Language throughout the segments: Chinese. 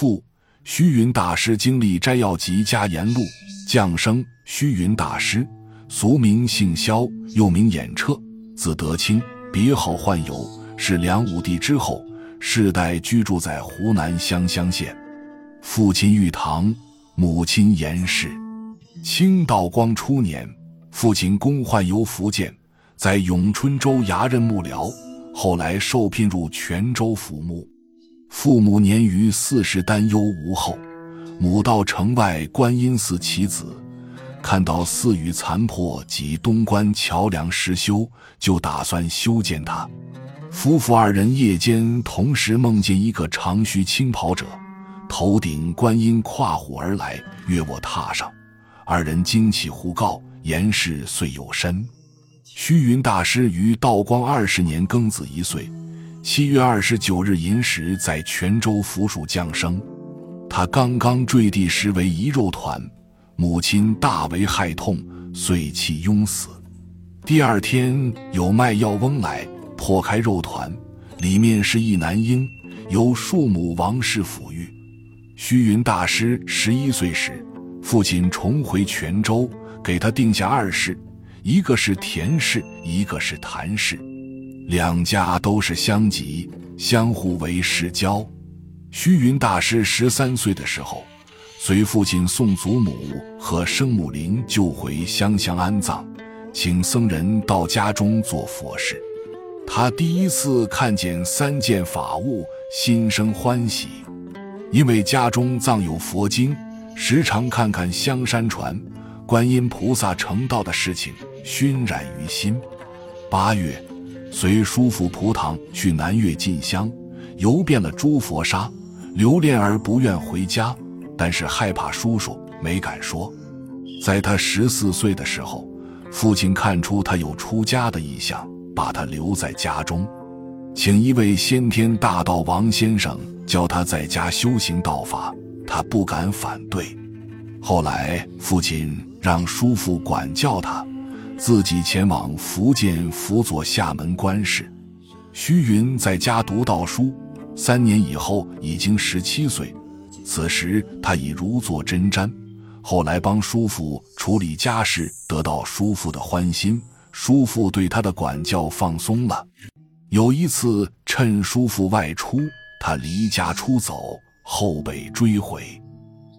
父虚云大师经历摘要集家言录，降生虚云大师，俗名姓萧，又名衍彻，字德清，别号幻游，是梁武帝之后，世代居住在湖南湘乡县。父亲玉堂，母亲严氏。清道光初年，父亲公宦游福建，在永春州衙任幕僚，后来受聘入泉州府墓。父母年逾四十，担忧无后。母到城外观音寺祈子，看到寺宇残破及东关桥梁失修，就打算修建它。夫妇二人夜间同时梦见一个长须青袍者，头顶观音跨虎而来，约我踏上。二人惊起呼告，言事遂有身。虚云大师于道光二十年庚子一岁，七月二十九日寅时，在泉州府署降生。他刚刚坠地时为一肉团，母亲大为害痛，遂气拥死。第二天有卖药翁来破开肉团，里面是一男婴，由庶母王氏抚育。虚云大师十一岁时。父亲重回泉州，给他定下二世，一个是田氏，一个是谭氏，两家都是乡籍，相互为世交。虚云大师十三岁的时候，随父亲送祖母和生母灵柩回湘乡安葬，请僧人到家中做佛事。他第一次看见三件法物，心生欢喜，因为家中藏有佛经。时常看看香山传、观音菩萨成道的事情，熏染于心。八月，随叔父蒲堂去南岳进香，游遍了诸佛刹，留恋而不愿回家，但是害怕叔叔，没敢说。在他十四岁的时候，父亲看出他有出家的意向，把他留在家中，请一位先天大道王先生教他在家修行道法。他不敢反对，后来父亲让叔父管教他，自己前往福建辅佐厦门官事。虚云在家读道书，三年以后已经十七岁，此时他已如坐针毡。后来帮叔父处理家事，得到叔父的欢心，叔父对他的管教放松了。有一次趁叔父外出，他离家出走。后被追回，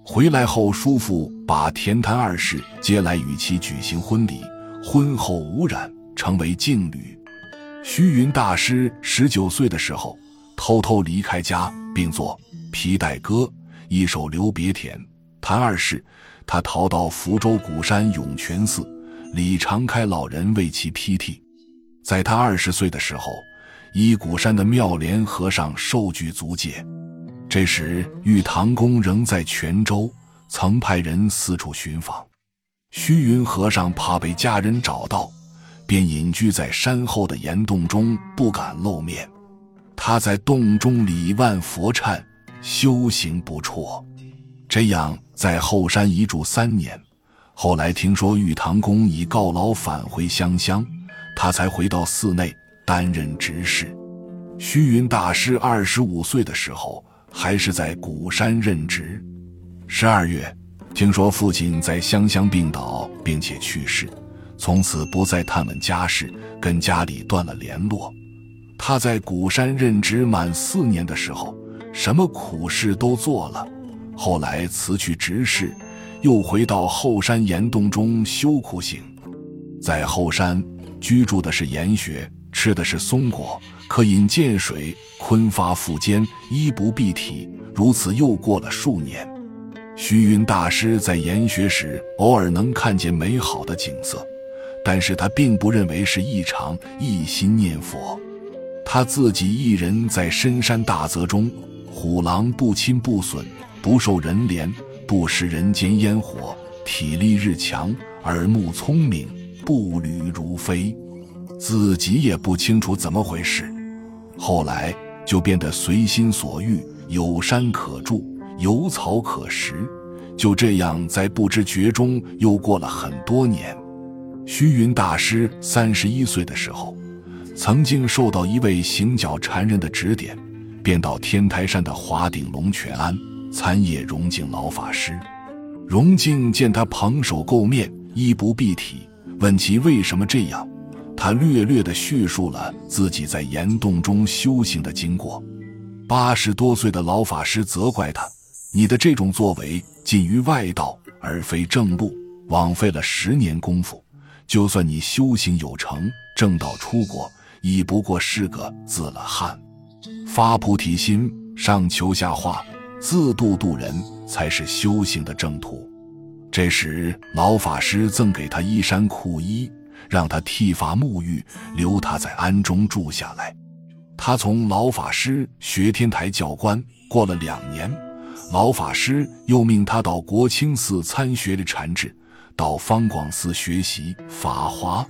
回来后，叔父把田谭二世接来与其举行婚礼，婚后无染，成为净侣。虚云大师十九岁的时候，偷偷离开家，并作《皮带歌》一首留别田谭二世。他逃到福州鼓山涌泉寺，李长开老人为其披剃。在他二十岁的时候，依鼓山的妙莲和尚受具足戒。这时，玉堂公仍在泉州，曾派人四处寻访。虚云和尚怕被家人找到，便隐居在山后的岩洞中，不敢露面。他在洞中礼万佛忏，修行不辍。这样在后山一住三年。后来听说玉堂公已告老返回湘乡，他才回到寺内担任执事。虚云大师二十五岁的时候。还是在鼓山任职。十二月，听说父亲在湘乡病倒，并且去世，从此不再探问家事，跟家里断了联络。他在鼓山任职满四年的时候，什么苦事都做了。后来辞去执事，又回到后山岩洞中修苦行。在后山居住的是岩穴，吃的是松果。可饮涧水，昆发腹坚，衣不蔽体。如此又过了数年，虚云大师在研学时，偶尔能看见美好的景色，但是他并不认为是异常，一心念佛。他自己一人在深山大泽中，虎狼不侵不损，不受人怜，不食人间烟火，体力日强，耳目聪明，步履如飞，自己也不清楚怎么回事。后来就变得随心所欲，有山可住，有草可食，就这样在不知觉中又过了很多年。虚云大师三十一岁的时候，曾经受到一位行脚禅人的指点，便到天台山的华顶龙泉庵参谒荣敬老法师。荣敬见他蓬首垢面，衣不蔽体，问其为什么这样。他略略地叙述了自己在岩洞中修行的经过。八十多岁的老法师责怪他：“你的这种作为近于外道，而非正路，枉费了十年功夫。就算你修行有成，正道出国，亦不过是个自了汉。发菩提心，上求下化，自度度人。”才是修行的正途。这时，老法师赠给他一衫裤衣，让他剃发沐浴，留他在庵中住下来。他从老法师学天台教官。过了两年，老法师又命他到国清寺参学的禅智，到方广寺学习法华。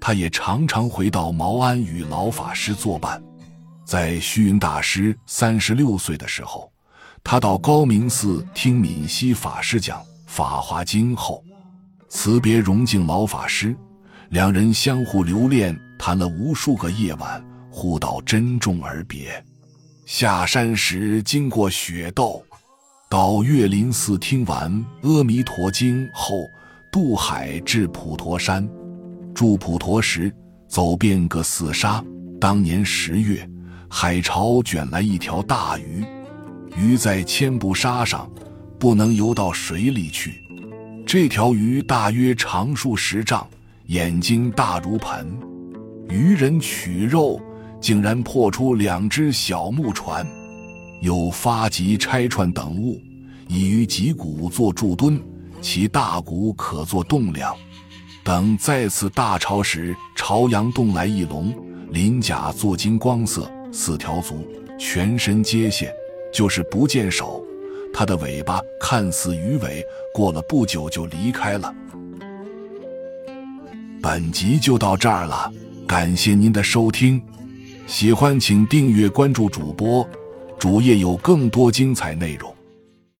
他也常常回到毛安与老法师作伴。在虚云大师三十六岁的时候。他到高明寺听闽西法师讲《法华经》后，辞别荣敬老法师，两人相互留恋，谈了无数个夜晚，互道珍重而别。下山时经过雪窦，到岳林寺听完《阿弥陀经》后，渡海至普陀山。住普陀时，走遍各寺沙。当年十月，海潮卷来一条大鱼。鱼在千步沙上，不能游到水里去。这条鱼大约长数十丈，眼睛大如盆。渔人取肉，竟然破出两只小木船，有发髻、拆串等物，以于脊骨做柱墩，其大骨可作栋梁。等再次大潮时，朝阳洞来一龙，鳞甲作金光色，四条足，全身皆现。就是不见手，它的尾巴看似鱼尾，过了不久就离开了。本集就到这儿了，感谢您的收听，喜欢请订阅关注主播，主页有更多精彩内容。